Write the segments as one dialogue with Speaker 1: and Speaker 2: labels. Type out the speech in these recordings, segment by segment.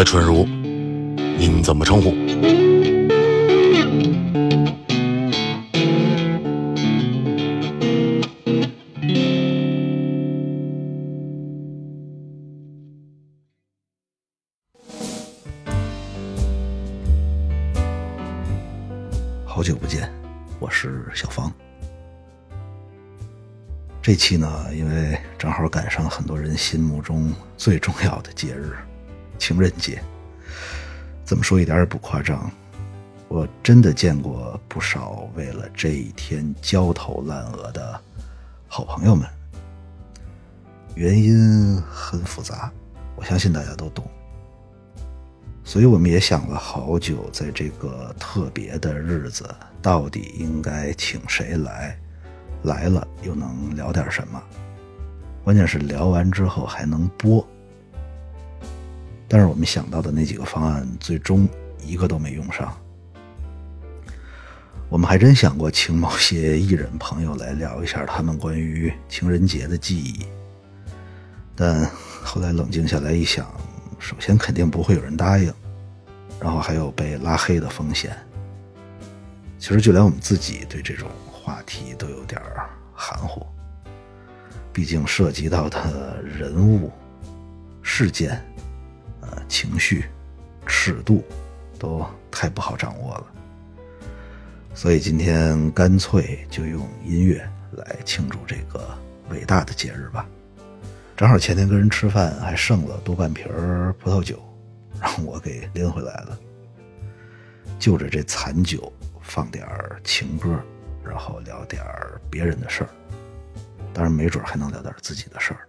Speaker 1: 来春如，您怎么称呼？
Speaker 2: 好久不见，我是小芳。这期呢，因为正好赶上很多人心目中最重要的节日——情人节。这么说一点也不夸张，我真的见过不少为了这一天焦头烂额的好朋友们。原因很复杂，我相信大家都懂。所以我们也想了好久，在这个特别的日子，到底应该请谁来？来了又能聊点什么？关键是聊完之后还能播。但是我们想到的那几个方案，最终一个都没用上。我们还真想过请某些艺人朋友来聊一下他们关于情人节的记忆，但后来冷静下来一想，首先肯定不会有人答应，然后还有被拉黑的风险。其实就连我们自己对这种话题都有点含糊，毕竟涉及到的人物、事件。情绪、尺度都太不好掌握了，所以今天干脆就用音乐来庆祝这个伟大的节日吧。正好前天跟人吃饭，还剩了多半瓶葡萄酒，让我给拎回来了。就着这残酒，放点情歌，然后聊点别人的事儿，当然没准还能聊点自己的事儿。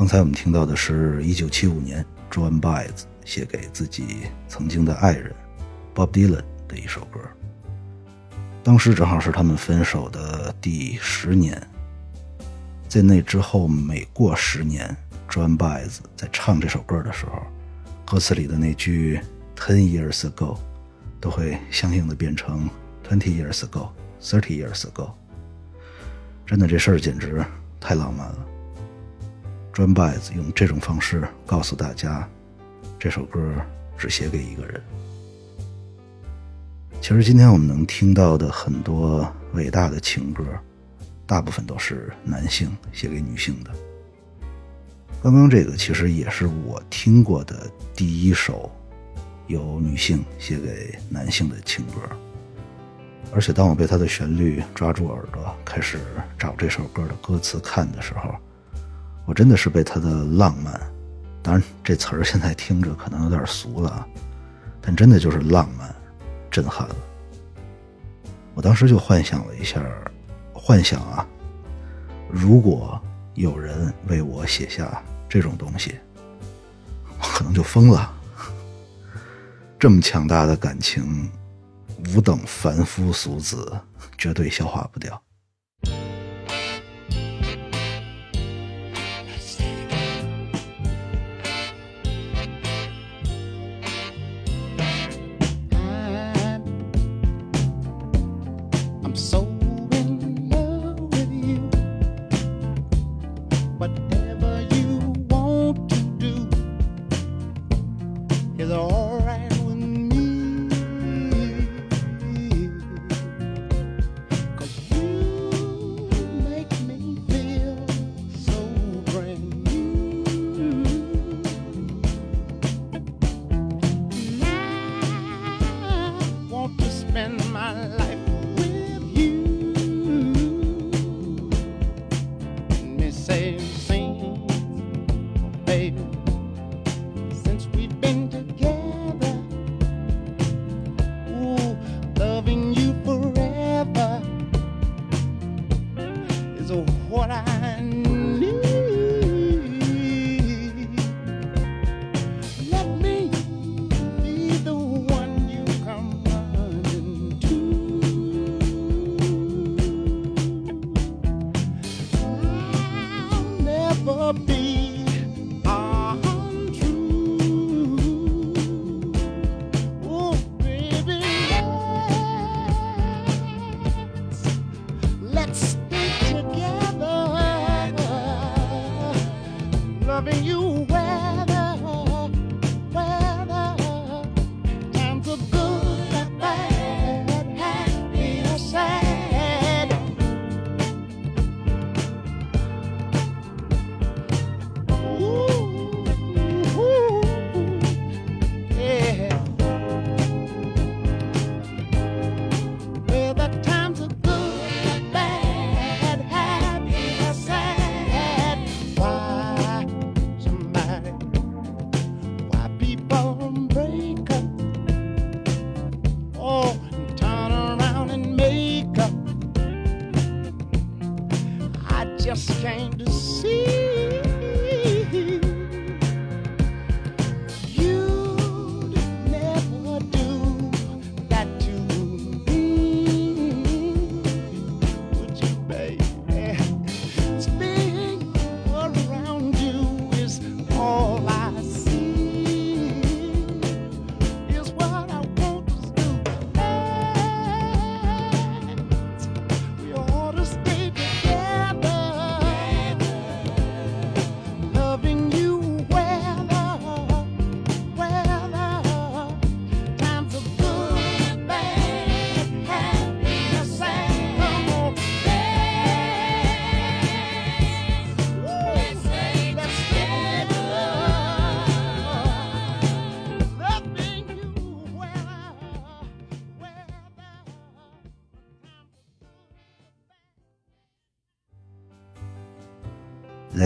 Speaker 3: 刚才我们听到的是1975年 Joan Baez 写给自己曾经的爱人 Bob Dylan 的一首歌。当时正好是他们分手的第十年，在那之后每过十年，Joan Baez 在唱这首歌的时候，歌词里的那句 “ten years ago” 都会相应的变成 “twenty years ago”、“thirty years ago”。真的，这事儿简直太浪漫了。专 b 子用这种方式告诉大家，这首歌只写给一个人。其实今天我们能听到的很多伟大的情歌，大部分都是男性写给女性的。刚刚这个其实也是我听过的第一首由女性写给男性的情歌。而且当我被它的旋律抓住耳朵，开始找这首歌的歌词看的时候，我真的是被他的浪漫，当然这词儿现在听着可能有点俗了啊，但真的就是浪漫，震撼了。我当时就幻想了一下，幻想啊，如果有人为我写下这种东西，我可能就疯了。这么强大的感情，吾等凡夫俗子绝对消化不掉。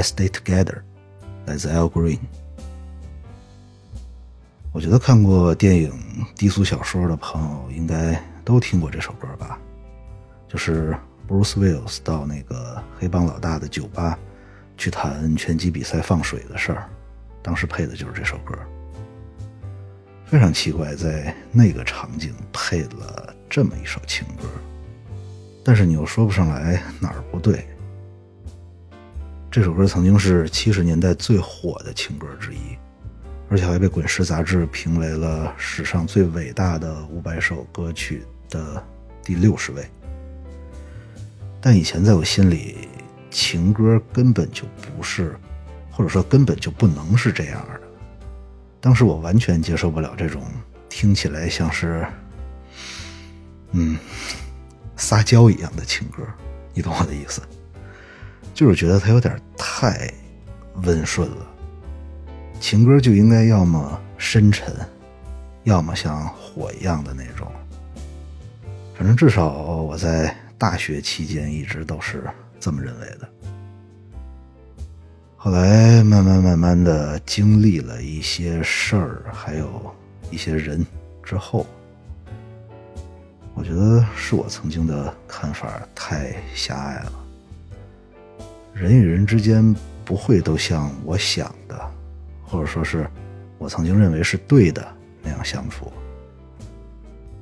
Speaker 4: Stay Together》，
Speaker 5: 来自 Al Green。我觉得看过电影低俗小说的朋友应该都听过这首歌吧？就是 Bruce Wills 到那个黑帮老大的酒吧去谈拳击比赛放水的事儿，当时配的就是这首歌。非常奇怪，在那个场景配了这么一首情歌，但是你又说不上来哪儿不对。这首歌曾经是七十年代最火的情歌之一，而且还被《滚石》杂志评为了史上最伟大的五百首歌曲的第六十位。但以前在我心里，情歌根本就不是，或者说根本就不能是这样的。当时我完全接受不了这种听起来像是，嗯，撒娇一样的情歌，你懂我的意思？就是觉得它有点太温顺了。情歌就应该要么深沉，要么像火一样的那种。反正至少我在大学期间一直都是这么认为的。后来慢慢慢慢的经历了一些事儿，还有一些人之后，我觉得是我曾经的看法太狭隘了。人与人之间不会都像我想的，或者说是我曾经认为是对的那样相处。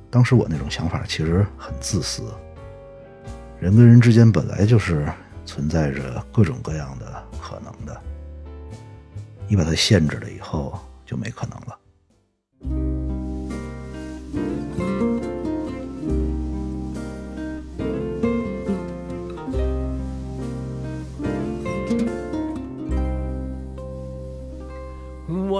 Speaker 5: 当时我那种想法其实很自私。人跟人之间本来就是存在着各种各样的。可能的，你把它限制了以后，就没可能了。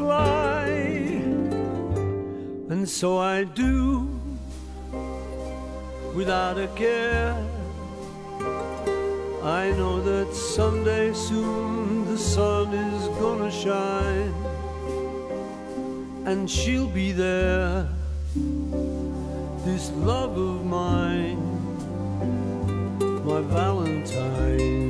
Speaker 6: fly, and so I do without a care. I know that someday soon the sun is gonna shine and she'll be there. This love of mine, my Valentine.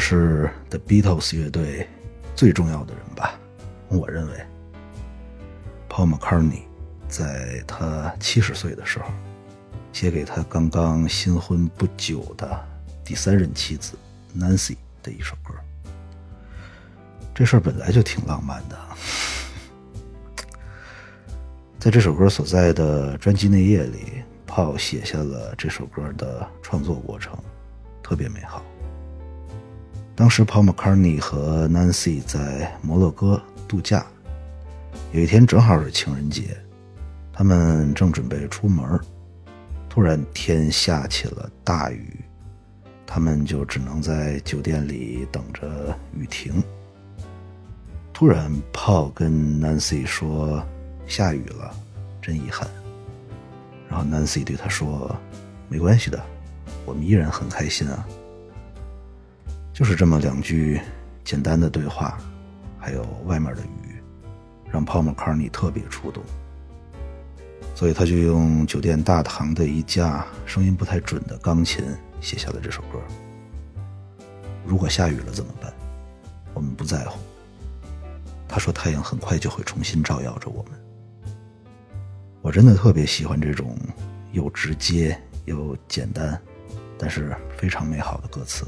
Speaker 5: 是 The Beatles 乐队最重要的人吧？我认为，Paul McCartney 在他七十岁的时候，写给他刚刚新婚不久的第三任妻子 Nancy 的一首歌。这事儿本来就挺浪漫的。在这首歌所在的专辑内页里，Paul 写下了这首歌的创作过程，特别美好。当时，Paul McCartney 和 Nancy 在摩洛哥度假，有一天正好是情人节，他们正准备出门，突然天下起了大雨，他们就只能在酒店里等着雨停。突然，Paul 跟 Nancy 说。下雨了，真遗憾。然后 Nancy 对他说：“没关系的，我们依然很开心啊。”就是这么两句简单的对话，还有外面的雨，让 Paul McCartney 特别触动。所以他就用酒店大堂的一架声音不太准的钢琴写下了这首歌。如果下雨了怎么办？我们不在乎。他说：“太阳很快就会重新照耀着我们。”我真的特别喜欢这种又直接又简单，但是非常美好的歌词。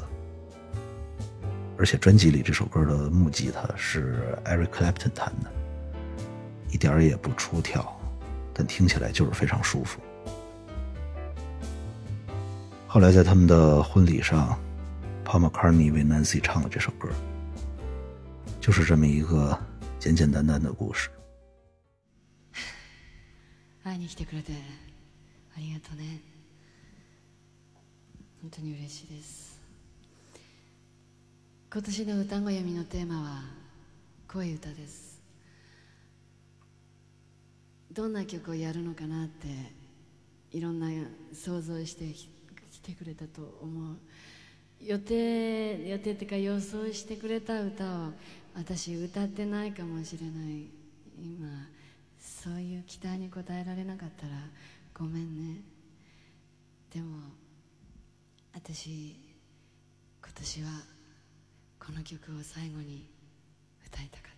Speaker 5: 而且专辑里这首歌的木吉他是 Eric Clapton 弹的，一点儿也不出挑，但听起来就是非常舒服。后来在他们的婚礼上，Paul McCartney 为 Nancy 唱了这首歌，就是这么一个简简单单的故事。
Speaker 7: 会いに来てくれてありがとうね本当に嬉しいです 今年の歌声読みのテーマは恋歌です。どんな曲をやるのかなっていろんな想像してきてくれたと思う。予定予定っていうか予想してくれた歌を私歌ってないかもしれない。今そういう期待に応えられなかったらごめんね。でも私今年はこの曲を最後に歌いたかった。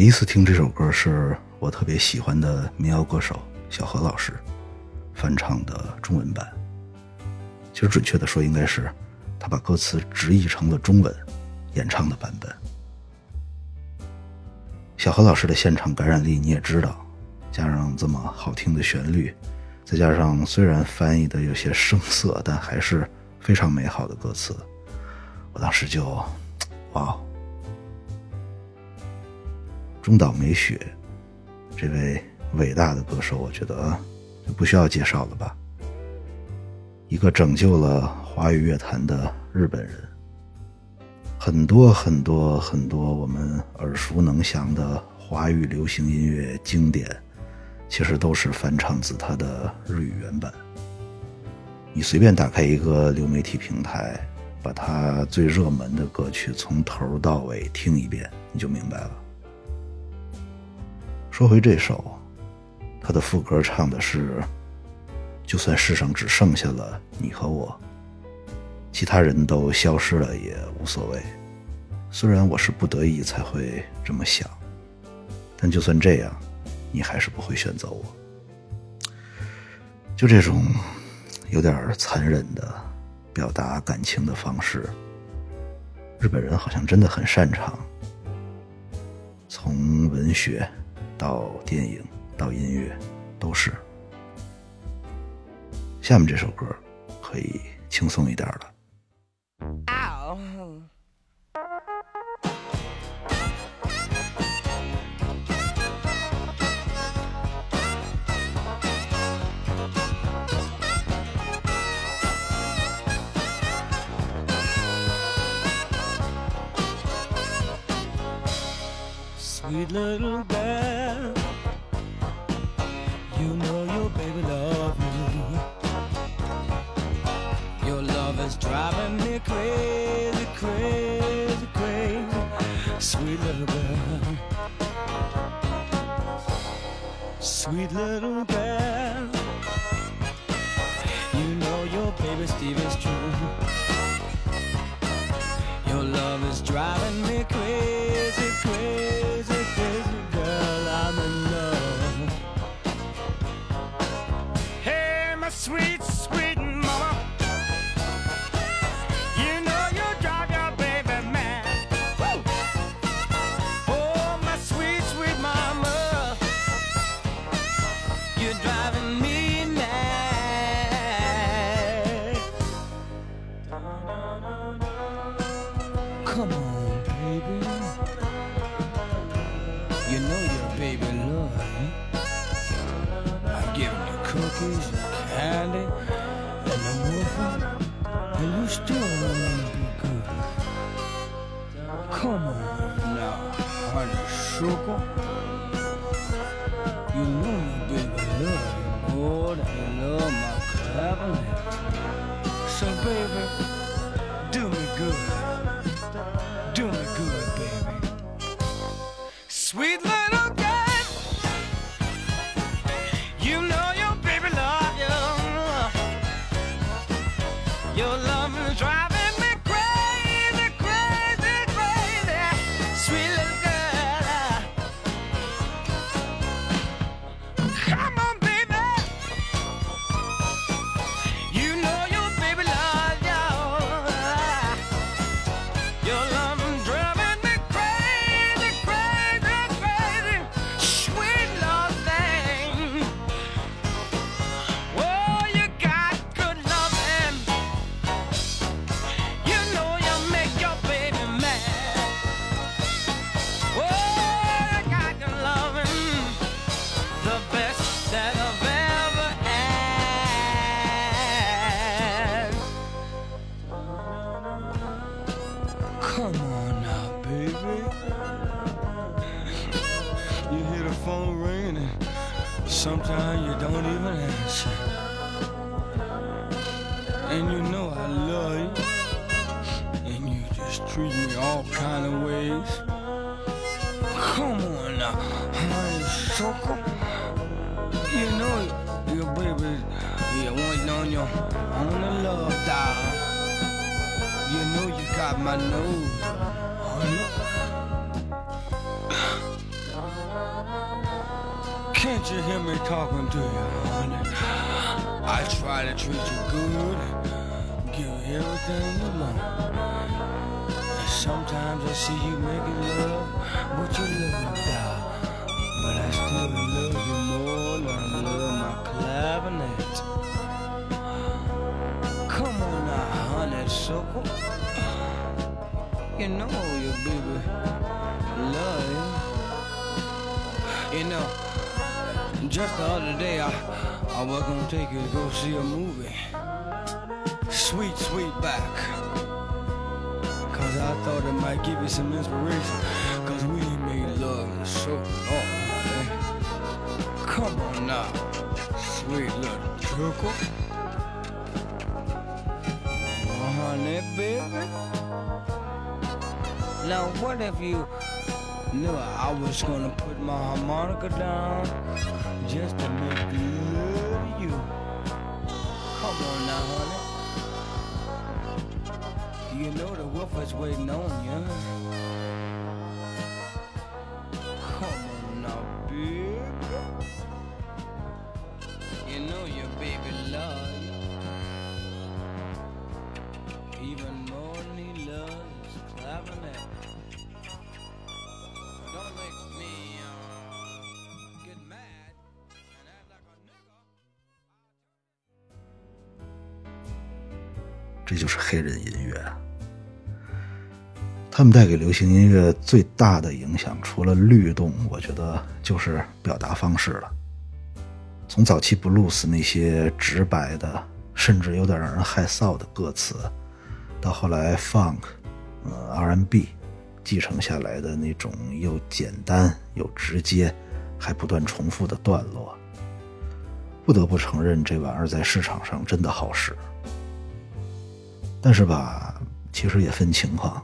Speaker 5: 第一次听这首歌是我特别喜欢的民谣歌手小何老师翻唱的中文版。其实准确的说，应该是他把歌词直译成了中文演唱的版本。小何老师的现场感染力你也知道，加上这么好听的旋律，再加上虽然翻译的有些生涩，但还是非常美好的歌词，我当时就，哇哦！中岛美雪这位伟大的歌手，我觉得就不需要介绍了吧。一个拯救了华语乐坛的日本人，很多很多很多我们耳熟能详的华语流行音乐经典，其实都是翻唱自他的日语原版。你随便打开一个流媒体平台，把他最热门的歌曲从头到尾听一遍，你就明白了。说回这首，他的副歌唱的是：“就算世上只剩下了你和我，其他人都消失了也无所谓。虽然我是不得已才会这么想，但就算这样，你还是不会选择我。”就这种有点残忍的表达感情的方式，日本人好像真的很擅长。从文学。到电影，到音乐，都是。下面这首歌可以轻松一点了。
Speaker 8: Sweet little girl, you know your baby love me. Your love is driving me crazy, crazy, crazy. Sweet little girl, sweet little girl, you know your baby Steve is true. Baby. You know your baby love eh? you. I've given you cookies and candy and the muffin, and you still don't want to be good. Come on now, honey sugar. You know your baby love you more than you love my cabinet. So baby, You know your baby, you waiting on your on the love dial. You know you got my nose. Can't you hear me talking to you, honey? I try to treat you good, give you everything you want. And sometimes I see you making love, but you love me down. But I still love you more than I love my clavinet. Come on now, honeysuckle. You know your baby love you. You know, just the other day I, I was gonna take you to go see a movie. Sweet, sweet back. Cause I thought it might give you some inspiration. Now, sweet little chuckle. Oh, honey, baby. Now, what if you knew I was gonna put my harmonica down just to make love you? Come on now, honey. You know the wolf is waiting on you.
Speaker 5: 这就是黑人音乐。他们带给流行音乐最大的影响，除了律动，我觉得就是表达方式了。从早期布鲁斯那些直白的，甚至有点让人害臊的歌词，到后来 funk、呃 R&B 继承下来的那种又简单又直接，还不断重复的段落，不得不承认这玩意儿在市场上真的好使。但是吧，其实也分情况。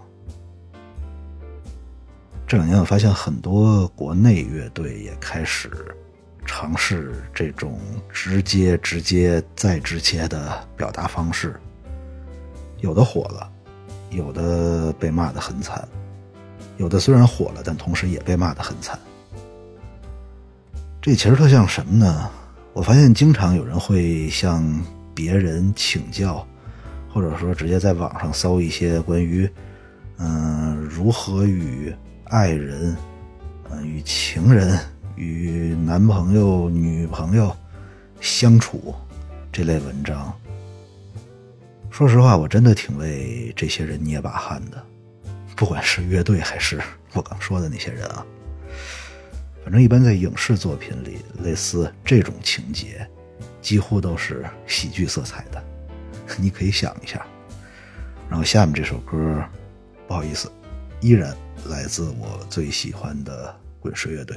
Speaker 5: 这两年我发现很多国内乐队也开始尝试这种直接、直接再直接的表达方式，有的火了，有的被骂得很惨，有的虽然火了，但同时也被骂得很惨。这其实特像什么呢？我发现经常有人会向别人请教，或者说直接在网上搜一些关于，嗯、如何与爱人、嗯、与情人、与男朋友、女朋友相处这类文章。说实话，我真的挺为这些人捏把汗的，不管是乐队还是我刚说的那些人啊。反正一般在影视作品里，类似这种情节，几乎都是喜剧色彩的。你可以想一下。然后下面这首歌，不好意思，依然来自我最喜欢的滚石乐队。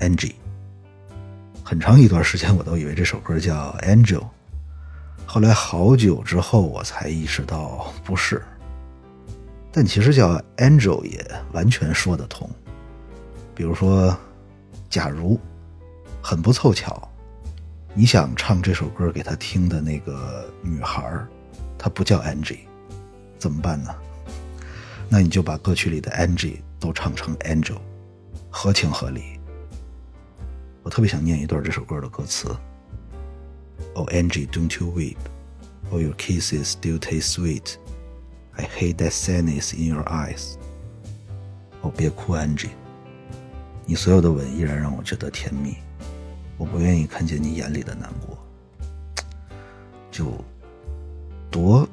Speaker 9: Angie。
Speaker 5: 很长一段时间我都以为这首歌叫 Angel，后来好久之后我才意识到不是。但其实叫 Angel 也完全说得通。比如说，假如很不凑巧，你想唱这首歌给他听的那个女孩，她不叫 Angie，怎么办呢？那你就把歌曲里的 Angie 都唱成 Angel，合情合理。我特别想念一段这首歌的歌词：Oh Angie, don't you weep, all your kisses still taste sweet. I hate that sadness in your eyes. 哦，别哭，Angie，你所有的吻依然让我觉得甜蜜。我不愿意看见你眼里的难过。就多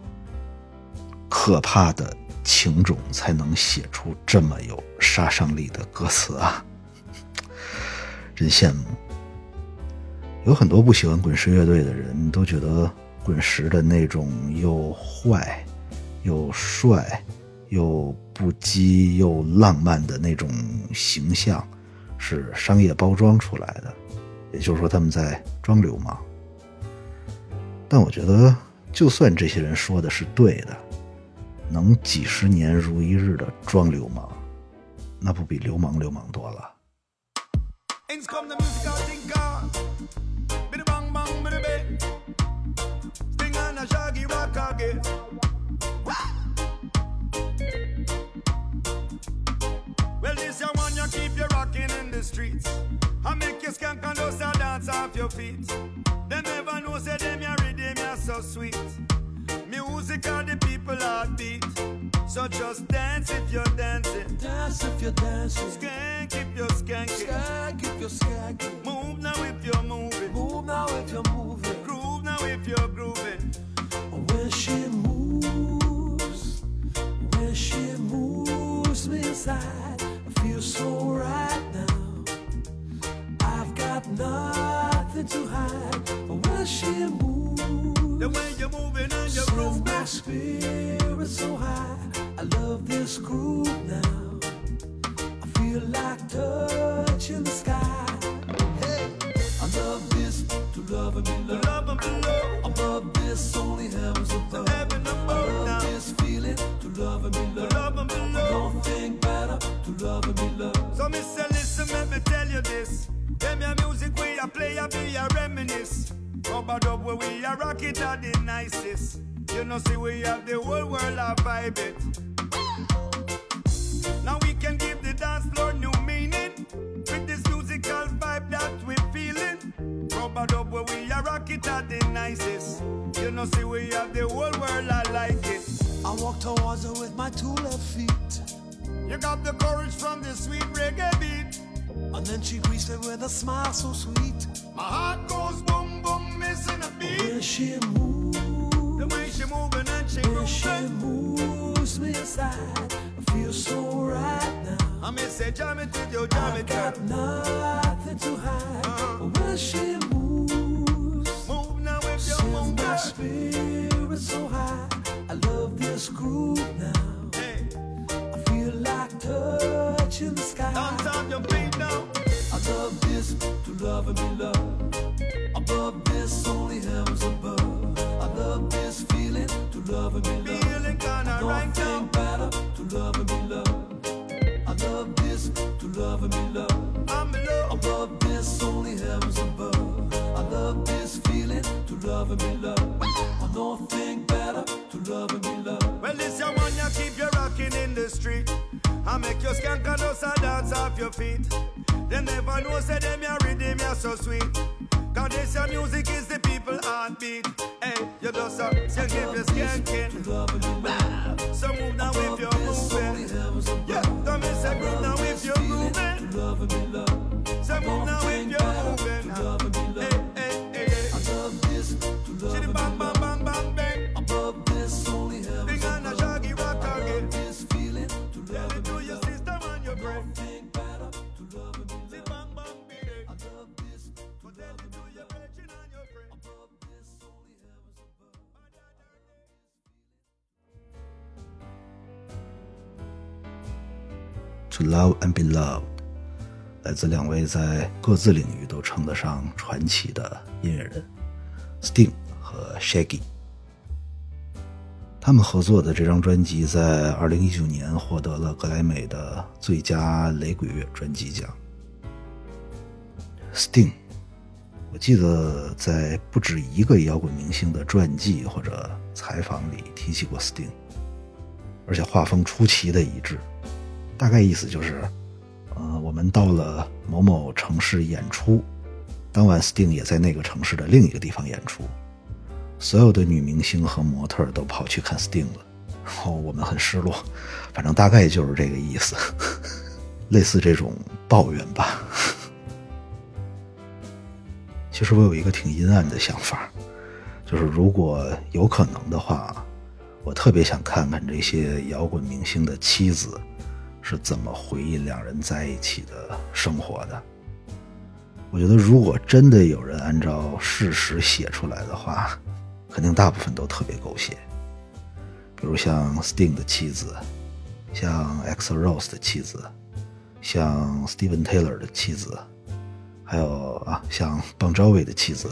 Speaker 5: 可怕的情种才能写出这么有杀伤力的歌词啊！真羡慕。有很多不喜欢滚石乐队的人都觉得滚石的那种又坏、又帅、又不羁、又浪漫的那种形象是商业包装出来的，也就是说他们在装流氓。但我觉得，就算这些人说的是对的，能几十年如一日的装流氓，那不比流氓流氓多了？
Speaker 10: Ins come the musical thinker. Biddy bang bang, biddy bang. Sting and a shaggy rock again. Well, this your one you keep you rocking in the streets. I make you skank and just a dance off your feet. Them never know say them your rhythm you so sweet. Music are the people heartbeat. So just dance if you're dancing.
Speaker 9: Dance if you're dancing.
Speaker 10: Skank if you're skanking.
Speaker 9: Skank if you're skanking.
Speaker 10: Move now if you're moving.
Speaker 9: Move now if you're moving.
Speaker 10: Groove now if you're grooving.
Speaker 9: When she moves, when she moves me inside, I feel so right now. I've got nothing to hide. When she moves,
Speaker 10: The way you're moving and you're
Speaker 9: sends
Speaker 10: grooving.
Speaker 9: my spirit so high. I love this groove now. I feel like touching the sky. Hey, I love this to love and be loved.
Speaker 10: Love and below.
Speaker 9: Above this, only heavens above.
Speaker 10: Heaven
Speaker 9: I
Speaker 10: above
Speaker 9: love
Speaker 10: now.
Speaker 9: this feeling to love and be loved.
Speaker 10: Love and below.
Speaker 9: Nothing better to love and be loved.
Speaker 10: So, Mister, listen, let me tell you this. Them your music we a play, a be a reminisce. Rubber dub where we a rock it at the nicest. You know, see, we have the whole world a vibe it. Now we can give the dance floor new meaning with this musical vibe that we're feeling. Rubber dub where we a rock it at the nicest. You know, see, we have the whole world a like it.
Speaker 9: I walk towards her with my two left feet.
Speaker 10: You got the courage from the sweet reggae beat.
Speaker 9: And then she greets me with a smile so sweet.
Speaker 10: My heart goes boom boom, missing a beat.
Speaker 9: When she moves,
Speaker 10: The way she moving and she
Speaker 9: when she moves me inside, I feel so right now.
Speaker 10: I may say jam it with your jam it,
Speaker 9: got nothing to hide.
Speaker 10: Uh-huh.
Speaker 9: But when she moves,
Speaker 10: Move now if you
Speaker 9: sends
Speaker 10: move,
Speaker 9: my spirit so high. I love this groove now.
Speaker 10: Hey,
Speaker 9: I feel like touching the sky.
Speaker 10: on your feet now.
Speaker 9: I love this to love and be loved. Above this, only heavens above. I love this feeling to love and be loved.
Speaker 10: Feeling kinda right
Speaker 9: Nothing
Speaker 10: now.
Speaker 9: better to love and be loved. I love this to love and be loved.
Speaker 10: I'm in love.
Speaker 9: Above this, only heavens above. I love this feeling to love and be loved. I nothing better to love and be loved.
Speaker 10: Well, this your one you keep you rocking in the street. I make you skank and dance off your feet. Them never know say them your rhythm you so sweet. This your music is the people heartbeat. Hey, you just a you give your skanking. So move now if you're moving. Yeah, don't miss a groove now if you're
Speaker 9: moving.
Speaker 10: So move now if
Speaker 9: To love and be loved,
Speaker 5: 来自两位在各自领域都称得上传奇的音乐人，Sting 和 Shaggy。他们合作的这张专辑在2019年获得了格莱美的最佳雷鬼乐专辑奖。Sting，我记得在不止一个摇滚明星的传记或者采访里提起过 Sting，而且画风出奇的一致，大概意思就是，呃，我们到了某某城市演出，当晚 Sting 也在那个城市的另一个地方演出。所有的女明星和模特都跑去看 Sting 了，然后我们很失落，反正大概就是这个意思，类似这种抱怨吧。其实我有一个挺阴暗的想法，就是如果有可能的话，我特别想看看这些摇滚明星的妻子是怎么回忆两人在一起的生活的。我觉得如果真的有人按照事实写出来的话，肯定大部分都特别狗血，比如像 Sting 的妻子，像 Axl Rose 的妻子，像 Steven Taylor 的妻子，还有啊像 Bon Jovi 的妻子。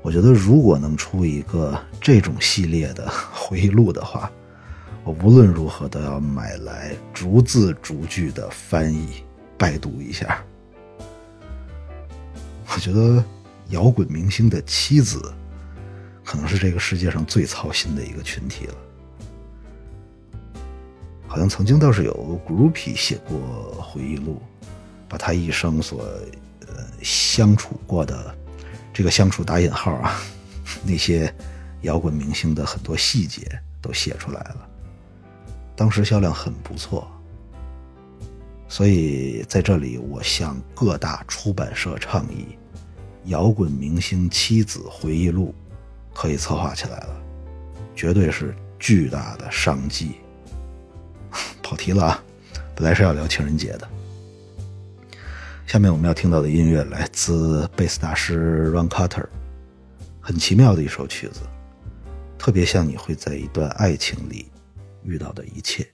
Speaker 5: 我觉得如果能出一个这种系列的 回忆录的话，我无论如何都要买来逐字逐句的翻译、拜读一下。我觉得摇滚明星的妻子。可能是这个世界上最操心的一个群体了。好像曾经倒是有 groupie 写过回忆录，把他一生所呃相处过的这个相处打引号啊，那些摇滚明星的很多细节都写出来了。当时销量很不错，所以在这里我向各大出版社倡议：摇滚明星妻子回忆录。可以策划起来了，绝对是巨大的商机。跑题了啊，本来是要聊情人节的。下面我们要听到的音乐来自贝斯大师 Ron Carter，很奇妙的一首曲子，特别像你会在一段爱情里遇到的一切。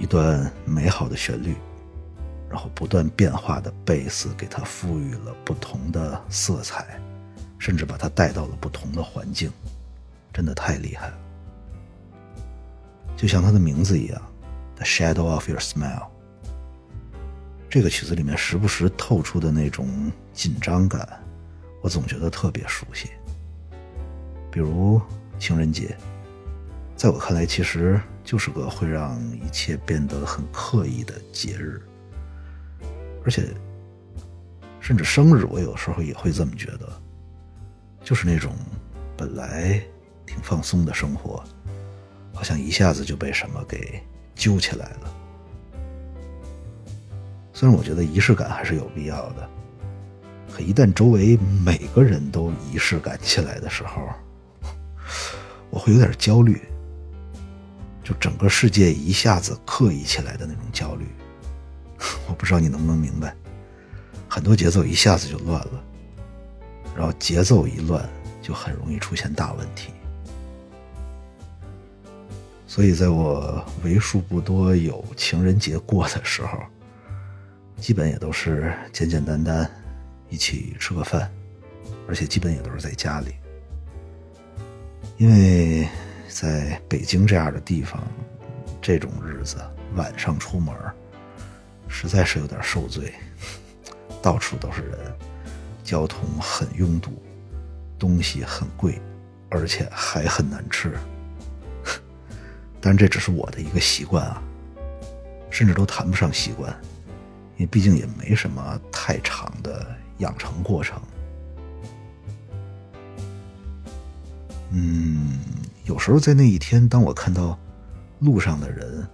Speaker 5: 一段美好的旋律，然后不断变化的贝斯给它赋予了不同的色彩，甚至把它带到了不同的环境，真的太厉害了。就像它的名字一样，《The Shadow of Your Smile》。这个曲子里面时不时透出的那种紧张感，我总觉得特别熟悉。比如情人节，在我看来，其实就是个会让一切变得很刻意的节日，而且，甚至生日，我有时候也会这么觉得，就是那种本来挺放松的生活，好像一下子就被什么给揪起来了。虽然我觉得仪式感还是有必要的，可一旦周围每个人都仪式感起来的时候，我会有点焦虑，就整个世界一下子刻意起来的那种焦虑。我不知道你能不能明白，很多节奏一下子就乱了，然后节奏一乱，就很容易出现大问题。所以，在我为数不多有情人节过的时候，基本也都是简简单单一起吃个饭，而且基本也都是在家里。因为在北京这样的地方，这种日子晚上出门，实在是有点受罪，到处都是人，交通很拥堵，东西很贵，而且还很难吃。但这只是我的一个习惯啊，甚至都谈不上习惯。因为毕竟也没什么太长的养成过程。嗯，有时候在那一天，当我看到路上的人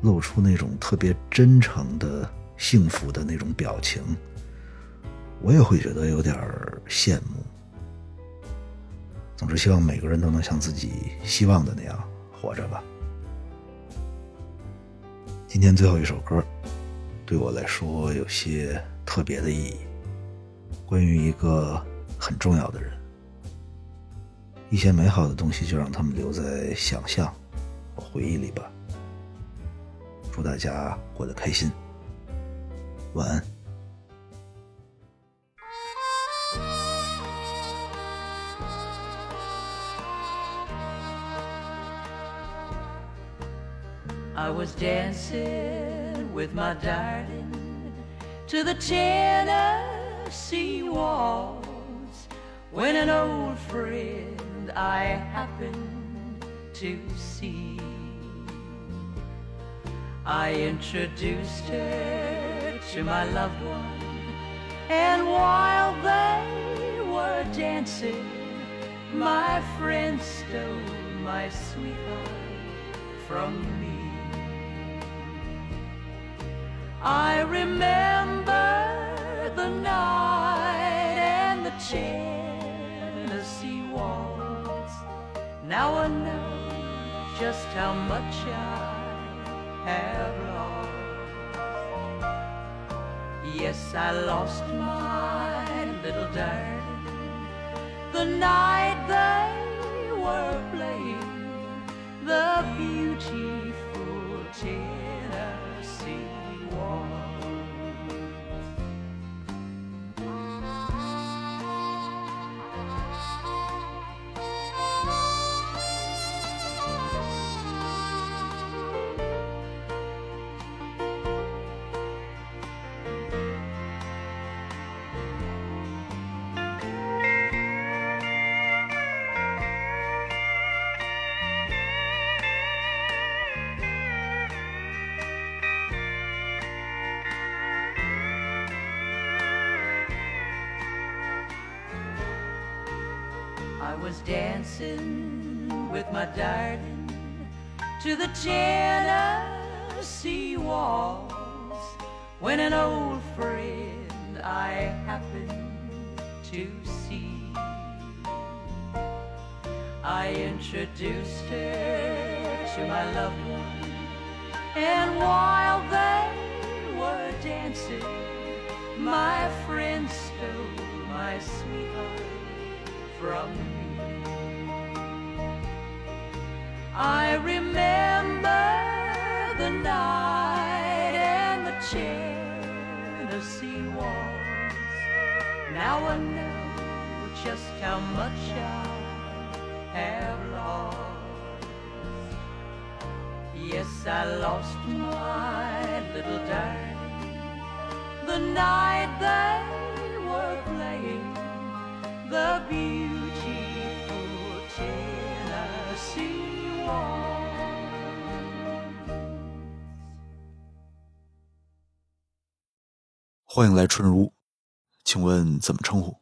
Speaker 5: 露出那种特别真诚的幸福的那种表情，我也会觉得有点羡慕。总之，希望每个人都能像自己希望的那样活着吧。今天最后一首歌，对我来说有些特别的意义，关于一个很重要的人。一些美好的东西，就让他们留在想象和回忆里吧。祝大家过得开心，晚安。
Speaker 2: I was dancing with my darling to the Tennessee waltz when an old friend I happened to see. I introduced her to my loved one, and while they were dancing, my friend stole my sweetheart from me. I remember the night and the Tennessee Now I know just how much I have lost. Yes, I lost my little darling the night they were playing the beautiful Tennessee was dancing with my darling to the Tennessee waltz when an old friend I happened to see. I introduced her to my loved one, and while they were dancing, my friend stole my sweetheart from I remember the night and the Tennessee waltz. Now I know just how much I have lost. Yes, I lost my little darling the night they were playing the beautiful
Speaker 11: 欢迎来春如，请问怎么称呼？